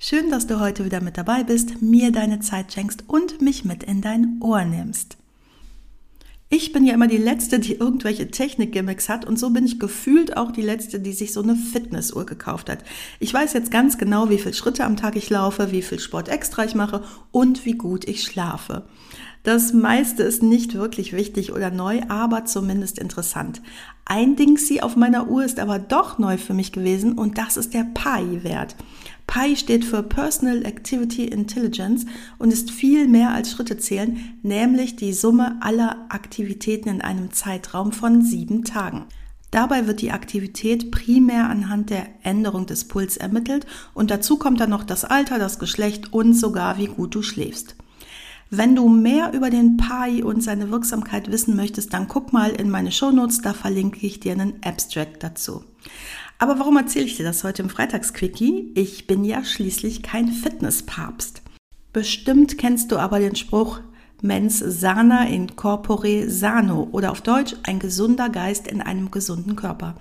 Schön, dass du heute wieder mit dabei bist, mir deine Zeit schenkst und mich mit in dein Ohr nimmst. Ich bin ja immer die Letzte, die irgendwelche Technik-Gimmicks hat und so bin ich gefühlt auch die Letzte, die sich so eine Fitnessuhr gekauft hat. Ich weiß jetzt ganz genau, wie viele Schritte am Tag ich laufe, wie viel Sport extra ich mache und wie gut ich schlafe. Das meiste ist nicht wirklich wichtig oder neu, aber zumindest interessant. Ein Ding sie auf meiner Uhr ist aber doch neu für mich gewesen und das ist der PAI-Wert. PAI steht für Personal Activity Intelligence und ist viel mehr als Schritte zählen, nämlich die Summe aller Aktivitäten in einem Zeitraum von sieben Tagen. Dabei wird die Aktivität primär anhand der Änderung des Puls ermittelt und dazu kommt dann noch das Alter, das Geschlecht und sogar wie gut du schläfst. Wenn du mehr über den PAI und seine Wirksamkeit wissen möchtest, dann guck mal in meine Shownotes, da verlinke ich dir einen Abstract dazu. Aber warum erzähle ich dir das heute im Freitagsquickie? Ich bin ja schließlich kein Fitnesspapst. Bestimmt kennst du aber den Spruch Mens sana in corpore sano oder auf Deutsch ein gesunder Geist in einem gesunden Körper.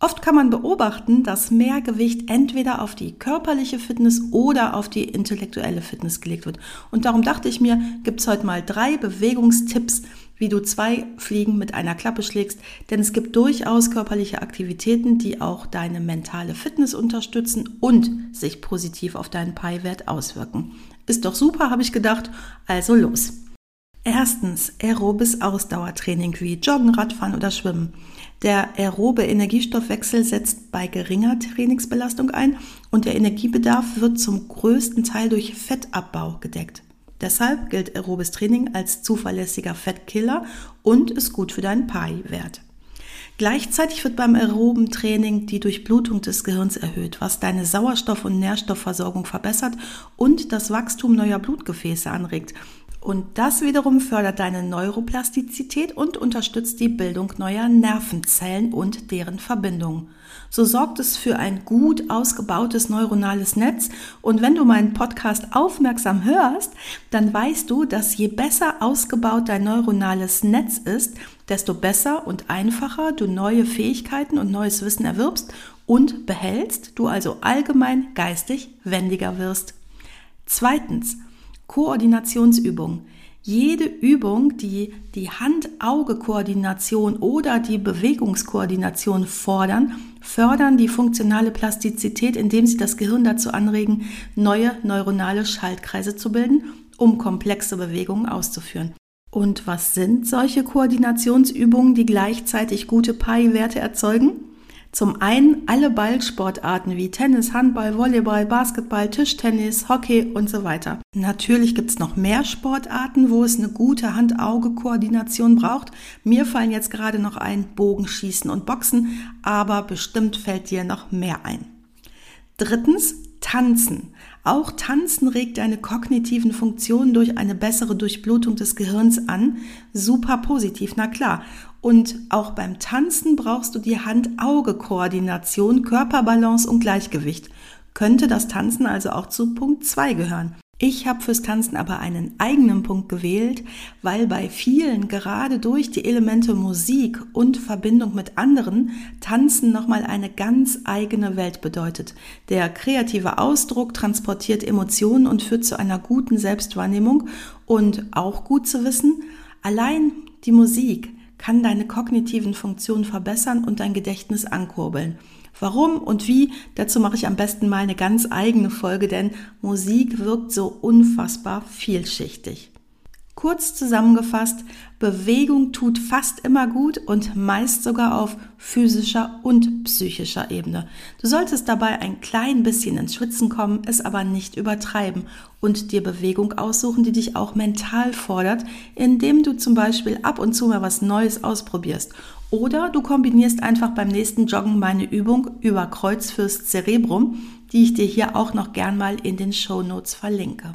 Oft kann man beobachten, dass mehr Gewicht entweder auf die körperliche Fitness oder auf die intellektuelle Fitness gelegt wird. Und darum dachte ich mir, gibt es heute mal drei Bewegungstipps, wie du zwei Fliegen mit einer Klappe schlägst, denn es gibt durchaus körperliche Aktivitäten, die auch deine mentale Fitness unterstützen und sich positiv auf deinen Pi-Wert auswirken. Ist doch super, habe ich gedacht, also los. Erstens aerobes Ausdauertraining wie Joggen, Radfahren oder Schwimmen. Der aerobe Energiestoffwechsel setzt bei geringer Trainingsbelastung ein und der Energiebedarf wird zum größten Teil durch Fettabbau gedeckt. Deshalb gilt aerobes Training als zuverlässiger Fettkiller und ist gut für deinen PAI-Wert. Gleichzeitig wird beim aeroben Training die Durchblutung des Gehirns erhöht, was deine Sauerstoff- und Nährstoffversorgung verbessert und das Wachstum neuer Blutgefäße anregt. Und das wiederum fördert deine Neuroplastizität und unterstützt die Bildung neuer Nervenzellen und deren Verbindungen. So sorgt es für ein gut ausgebautes neuronales Netz. Und wenn du meinen Podcast aufmerksam hörst, dann weißt du, dass je besser ausgebaut dein neuronales Netz ist, desto besser und einfacher du neue Fähigkeiten und neues Wissen erwirbst und behältst, du also allgemein geistig wendiger wirst. Zweitens, Koordinationsübung. Jede Übung, die die Hand-Auge-Koordination oder die Bewegungskoordination fordern, fördern die funktionale Plastizität, indem sie das Gehirn dazu anregen, neue neuronale Schaltkreise zu bilden, um komplexe Bewegungen auszuführen. Und was sind solche Koordinationsübungen, die gleichzeitig gute Pi-Werte erzeugen? Zum einen alle Ballsportarten wie Tennis, Handball, Volleyball, Basketball, Tischtennis, Hockey und so weiter. Natürlich gibt es noch mehr Sportarten, wo es eine gute Hand-Auge-Koordination braucht. Mir fallen jetzt gerade noch ein Bogenschießen und Boxen, aber bestimmt fällt dir noch mehr ein. Drittens, Tanzen. Auch Tanzen regt deine kognitiven Funktionen durch eine bessere Durchblutung des Gehirns an. Super positiv, na klar. Und auch beim Tanzen brauchst du die Hand-Auge-Koordination, Körperbalance und Gleichgewicht. Könnte das Tanzen also auch zu Punkt 2 gehören? Ich habe fürs Tanzen aber einen eigenen Punkt gewählt, weil bei vielen gerade durch die Elemente Musik und Verbindung mit anderen Tanzen nochmal eine ganz eigene Welt bedeutet. Der kreative Ausdruck transportiert Emotionen und führt zu einer guten Selbstwahrnehmung und auch gut zu wissen, allein die Musik kann deine kognitiven Funktionen verbessern und dein Gedächtnis ankurbeln. Warum und wie, dazu mache ich am besten mal eine ganz eigene Folge, denn Musik wirkt so unfassbar vielschichtig. Kurz zusammengefasst, Bewegung tut fast immer gut und meist sogar auf physischer und psychischer Ebene. Du solltest dabei ein klein bisschen ins Schwitzen kommen, es aber nicht übertreiben und dir Bewegung aussuchen, die dich auch mental fordert, indem du zum Beispiel ab und zu mal was Neues ausprobierst. Oder du kombinierst einfach beim nächsten Joggen meine Übung über Kreuz fürs Cerebrum, die ich dir hier auch noch gern mal in den Show Notes verlinke.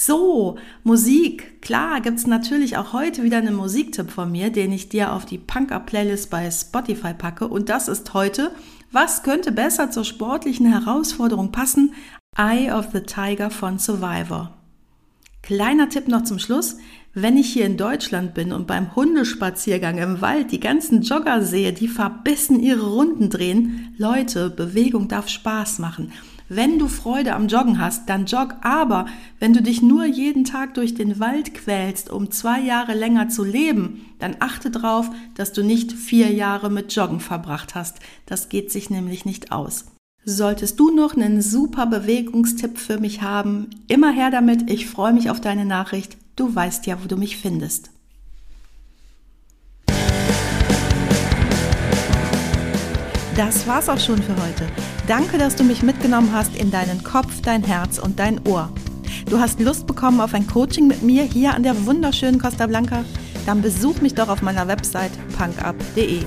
So, Musik. Klar, gibt's natürlich auch heute wieder einen Musiktipp von mir, den ich dir auf die Punk-Up-Playlist bei Spotify packe. Und das ist heute, was könnte besser zur sportlichen Herausforderung passen? Eye of the Tiger von Survivor. Kleiner Tipp noch zum Schluss. Wenn ich hier in Deutschland bin und beim Hundespaziergang im Wald die ganzen Jogger sehe, die verbissen ihre Runden drehen, Leute, Bewegung darf Spaß machen. Wenn du Freude am Joggen hast, dann jogg, aber wenn du dich nur jeden Tag durch den Wald quälst, um zwei Jahre länger zu leben, dann achte darauf, dass du nicht vier Jahre mit Joggen verbracht hast. Das geht sich nämlich nicht aus. Solltest du noch einen super Bewegungstipp für mich haben, immer her damit. Ich freue mich auf deine Nachricht. Du weißt ja, wo du mich findest. Das war's auch schon für heute. Danke, dass du mich mitgenommen hast in deinen Kopf, dein Herz und dein Ohr. Du hast Lust bekommen auf ein Coaching mit mir hier an der wunderschönen Costa Blanca? Dann besuch mich doch auf meiner Website punkup.de.